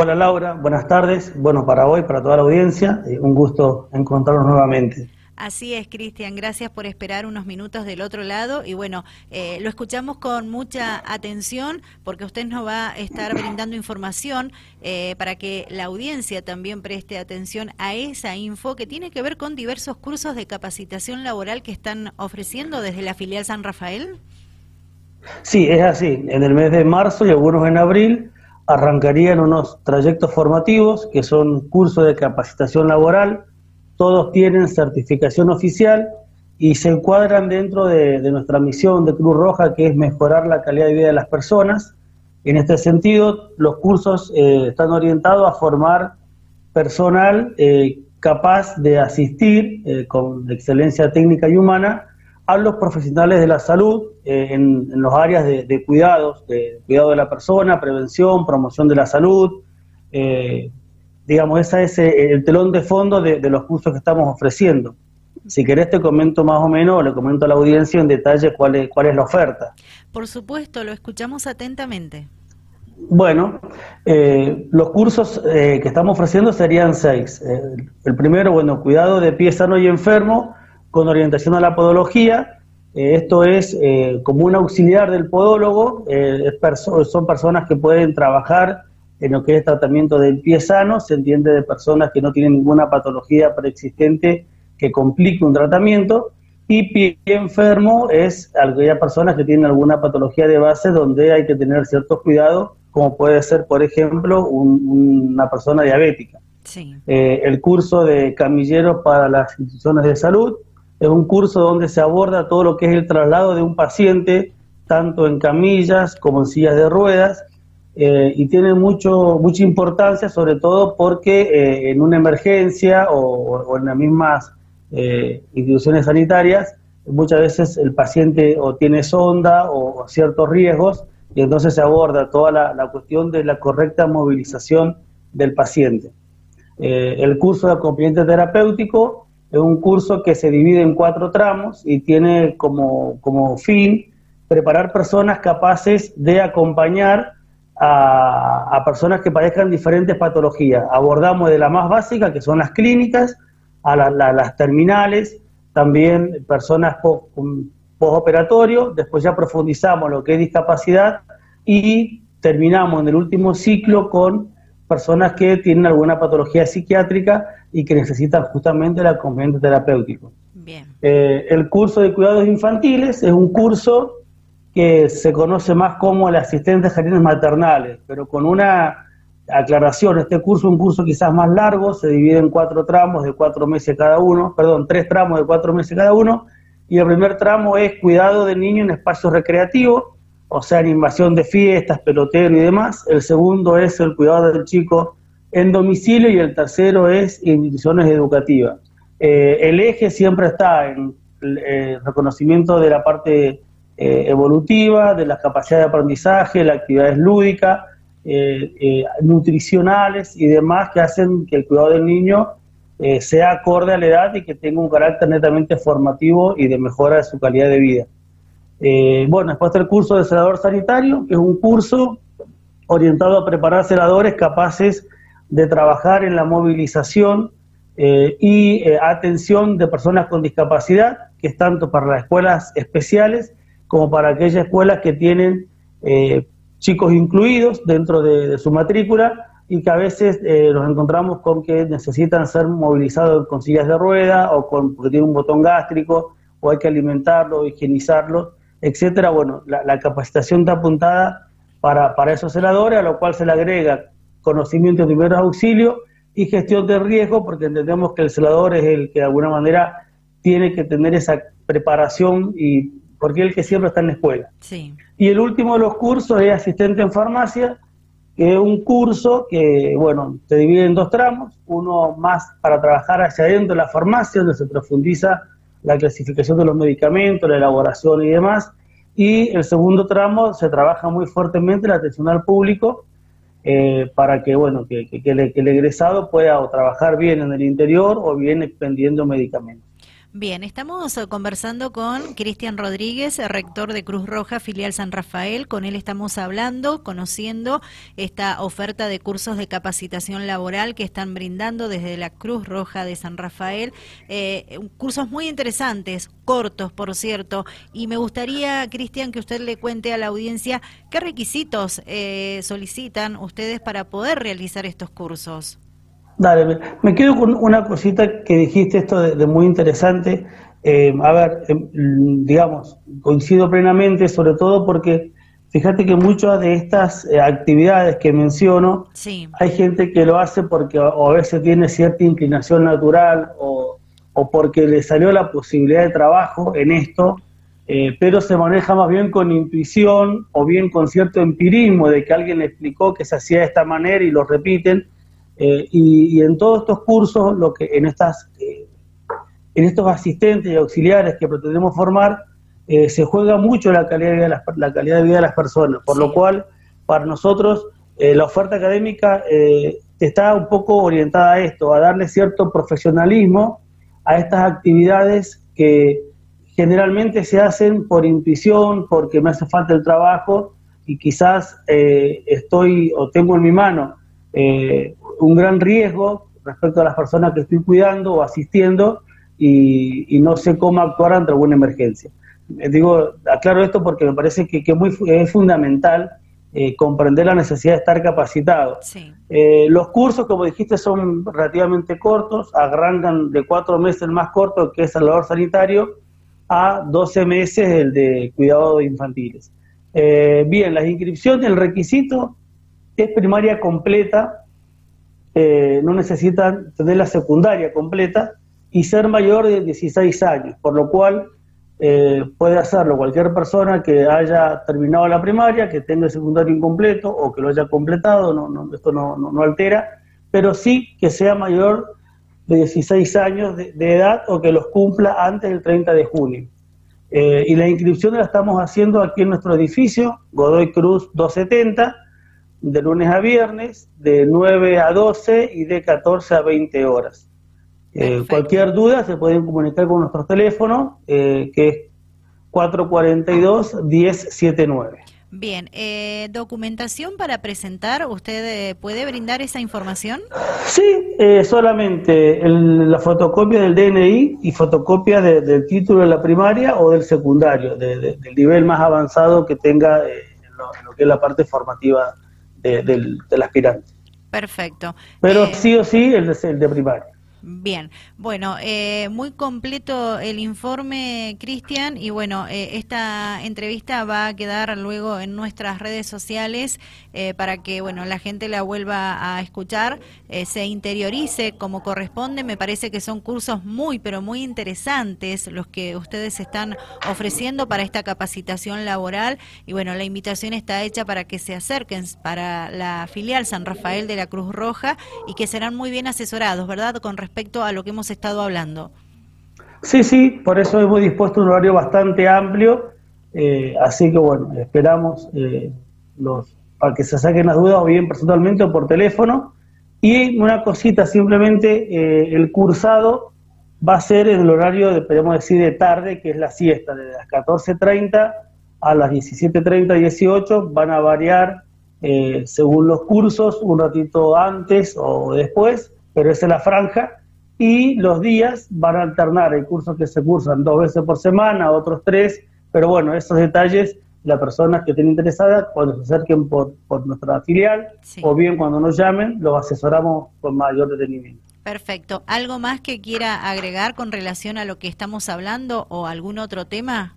Hola Laura, buenas tardes. Bueno, para hoy, para toda la audiencia, eh, un gusto encontrarnos nuevamente. Así es, Cristian. Gracias por esperar unos minutos del otro lado. Y bueno, eh, lo escuchamos con mucha atención porque usted nos va a estar brindando información eh, para que la audiencia también preste atención a esa info que tiene que ver con diversos cursos de capacitación laboral que están ofreciendo desde la filial San Rafael. Sí, es así. En el mes de marzo y algunos en abril arrancarían unos trayectos formativos que son cursos de capacitación laboral todos tienen certificación oficial y se encuadran dentro de, nuestra misión de Cruz Roja, que es mejorar la calidad de vida de las personas. En este sentido, los cursos eh, están orientados a formar personal eh, capaz de asistir eh, con excelencia técnica y humana a los profesionales de la salud en, los áreas de, cuidados, de cuidado de la persona, prevención, promoción de la salud, digamos, ese es eh, el telón de fondo de, los cursos que estamos ofreciendo. Si querés te comento más o menos, le comento a la audiencia en detalle cuál es, cuál es la oferta. Por supuesto, lo escuchamos atentamente. Bueno, eh, los cursos eh, que estamos ofreciendo serían seis. el primero, bueno, cuidado de pie sano y enfermo con orientación a la podología. esto es como un auxiliar del podólogo. son personas que pueden trabajar en lo que es tratamiento del pie sano, se entiende de personas que no tienen ninguna patología preexistente que complique un tratamiento, y pie enfermo es aquella personas que tienen alguna patología de base donde hay que tener ciertos cuidados, como puede ser, por ejemplo, una persona diabética. Eh, el curso de camilleros para las instituciones de salud es un curso donde se aborda todo lo que es el traslado de un paciente, tanto en camillas como en sillas de ruedas, eh, y tiene mucho, mucha importancia, sobre todo porque eh, en una emergencia o, en las mismas eh, instituciones sanitarias, muchas veces el paciente o tiene sonda o, ciertos riesgos y entonces se aborda toda la, cuestión de la correcta movilización del paciente. el curso de acompañamiento terapéutico es un curso que se divide en cuatro tramos y tiene como, como fin preparar personas capaces de acompañar a, personas que padezcan diferentes patologías. Abordamos de la más básica, que son las clínicas, a las terminales, también personas postoperatorio, después ya profundizamos lo que es discapacidad y terminamos en el último ciclo con personas que tienen alguna patología psiquiátrica y que necesitan justamente el acompañamiento terapéutico. Bien. Eh, el curso de cuidados infantiles es un curso que se conoce más como el asistente de jardines maternales, pero con una aclaración, este curso es un curso quizás más largo, se divide en cuatro tramos de cuatro meses cada uno, perdón, tres tramos de cuatro meses cada uno, y el primer tramo es cuidado del niño en espacios recreativos, o sea, animación de fiestas, pelotero y demás, el segundo es el cuidado del chico en domicilio y el tercero es instituciones educativas. Eh, el eje siempre está en el eh, reconocimiento de la parte eh, evolutiva, de las capacidades de aprendizaje, las actividades lúdicas, nutricionales y demás que hacen que el cuidado del niño sea acorde a la edad y que tenga un carácter netamente formativo y de mejora de su calidad de vida. bueno, después está el curso de celador sanitario, que es un curso orientado a preparar celadores capaces de trabajar en la movilización y atención de personas con discapacidad, que es tanto para las escuelas especiales como para aquellas escuelas que tienen eh, chicos incluidos dentro de, su matrícula y que a veces eh, nos encontramos con que necesitan ser movilizados con sillas de rueda o con, porque tienen un botón gástrico o hay que alimentarlo, higienizarlo, etcétera. Bueno, la, capacitación está apuntada para, para esos celadores, a lo cual se le agrega conocimiento de primeros auxilios y gestión de riesgo, porque entendemos que el celador es el que de alguna manera tiene que tener esa preparación y porque es el que siempre está en la escuela. Y el último de los cursos es asistente en farmacia, que es un curso que, bueno, se divide en dos tramos, uno más para trabajar hacia adentro de la farmacia, donde se profundiza la clasificación de los medicamentos, la elaboración y demás, y el segundo tramo se trabaja muy fuertemente la atención al público, eh, para que, bueno, que, el, que el egresado pueda o trabajar bien en el interior o bien expendiendo medicamentos. Bien, estamos eh, conversando con Cristian Rodríguez, rector de Cruz Roja, filial San Rafael. Con él estamos hablando, conociendo esta oferta de cursos de capacitación laboral que están brindando desde la Cruz Roja de San Rafael. Eh, cursos muy interesantes, cortos, por cierto. Y me gustaría, Cristian, que usted le cuente a la audiencia qué requisitos eh, solicitan ustedes para poder realizar estos cursos. Dale, me quedo con una cosita que dijiste, esto de, muy interesante. Eh, a ver, em, digamos, coincido plenamente, sobre todo porque fíjate que muchas de estas eh, actividades que menciono, hay gente que lo hace porque o a veces tiene cierta inclinación natural o, o porque le salió la posibilidad de trabajo en esto, eh, pero se maneja más bien con intuición o bien con cierto empirismo de que alguien le explicó que se hacía de esta manera y lo repiten eh, y, en todos estos cursos, lo que en estas eh, en estos asistentes y auxiliares que pretendemos formar, eh, se juega mucho la calidad de vida de las, la calidad de vida de las personas, por lo cual para nosotros la oferta académica está un poco orientada a esto, a darle cierto profesionalismo a estas actividades que generalmente se hacen por intuición, porque me hace falta el trabajo y quizás estoy o tengo en mi mano eh, un gran riesgo respecto a las personas que estoy cuidando o asistiendo y, no sé cómo actuar ante alguna emergencia. Eh, digo, aclaro esto porque me parece que, muy, es fundamental eh, comprender la necesidad de estar capacitado. Eh, los cursos, como dijiste, son relativamente cortos, arrancan de cuatro meses el más corto, que es el labor sanitario, a 12 meses el de cuidado de infantiles. bien, las inscripciones, el requisito es primaria completa, eh, no necesitan tener la secundaria completa y ser mayor de 16 años, por lo cual eh, puede hacerlo cualquier persona que haya terminado la primaria, que tenga el secundario incompleto o que lo haya completado, no, esto no, altera, pero sí que sea mayor de 16 años de, edad o que los cumpla antes del 30 de junio. Eh, y la inscripción la estamos haciendo aquí en nuestro edificio, Godoy Cruz 270, de lunes a viernes, de 9 a 12 y de 14 a 20 horas. Eh, cualquier duda se pueden comunicar con nuestro teléfono, eh, que es 442-1079. Bien, eh, documentación para presentar, ¿usted puede brindar esa información? Sí, solamente la fotocopia del DNI y fotocopia del título de la primaria o del secundario, del nivel más avanzado que tenga en lo, que es la parte formativa del, aspirante. Perfecto. Pero eh, sí o sí el el de primaria. Bien, bueno, eh, muy completo el informe, Cristian, y bueno, eh, esta entrevista va a quedar luego en nuestras redes sociales eh, para que, bueno, la gente la vuelva a escuchar, se interiorice como corresponde. Me parece que son cursos muy, pero muy interesantes los que ustedes están ofreciendo para esta capacitación laboral, y bueno, la invitación está hecha para que se acerquen para la filial San Rafael de la Cruz Roja y que serán muy bien asesorados, ¿verdad? Con respecto a lo que hemos estado hablando. Sí, sí, por eso hemos dispuesto un horario bastante amplio, eh, así que bueno, esperamos eh, los, para que se saquen las dudas o bien personalmente o por teléfono. Y una cosita, simplemente eh, el cursado va a ser en el horario, de, podemos decir, de tarde, que es la siesta, de las 14.30 a las 17.30, 18, van a variar según los cursos, un ratito antes o después, pero esa es la franja y los días van a alternar. Hay cursos que se cursan dos veces por semana, otros tres, pero bueno, esos detalles, las personas que estén interesadas, cuando se acerquen por, por nuestra filial o bien cuando nos llamen, los asesoramos con mayor detenimiento. Perfecto. ¿Algo más que quiera agregar con relación a lo que estamos hablando o algún otro tema?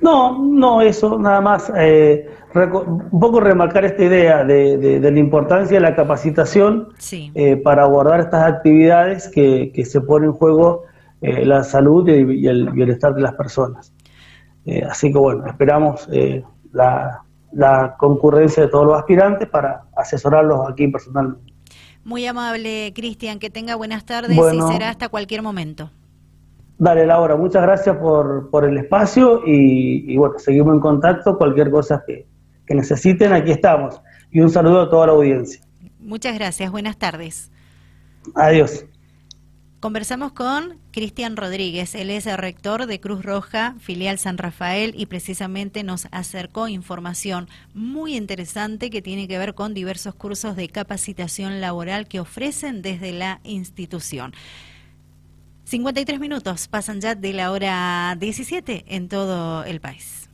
No, no, eso, nada más. Eh, un poco remarcar esta idea de, la importancia de la capacitación eh, para abordar estas actividades que, se pone en juego eh, la salud y, el bienestar de las personas. así que bueno, esperamos la, concurrencia de todos los aspirantes para asesorarlos aquí personalmente. Muy amable, Cristian, que tenga buenas tardes y será hasta cualquier momento. Dale, Laura, muchas gracias por, por el espacio y, bueno, seguimos en contacto. Cualquier cosa que, que necesiten, aquí estamos. Y un saludo a toda la audiencia. Muchas gracias, buenas tardes. Adiós. Conversamos con Cristian Rodríguez, él es el rector de Cruz Roja, filial San Rafael, y precisamente nos acercó información muy interesante que tiene que ver con diversos cursos de capacitación laboral que ofrecen desde la institución. 53 minutos pasan ya de la hora 17 en todo el país.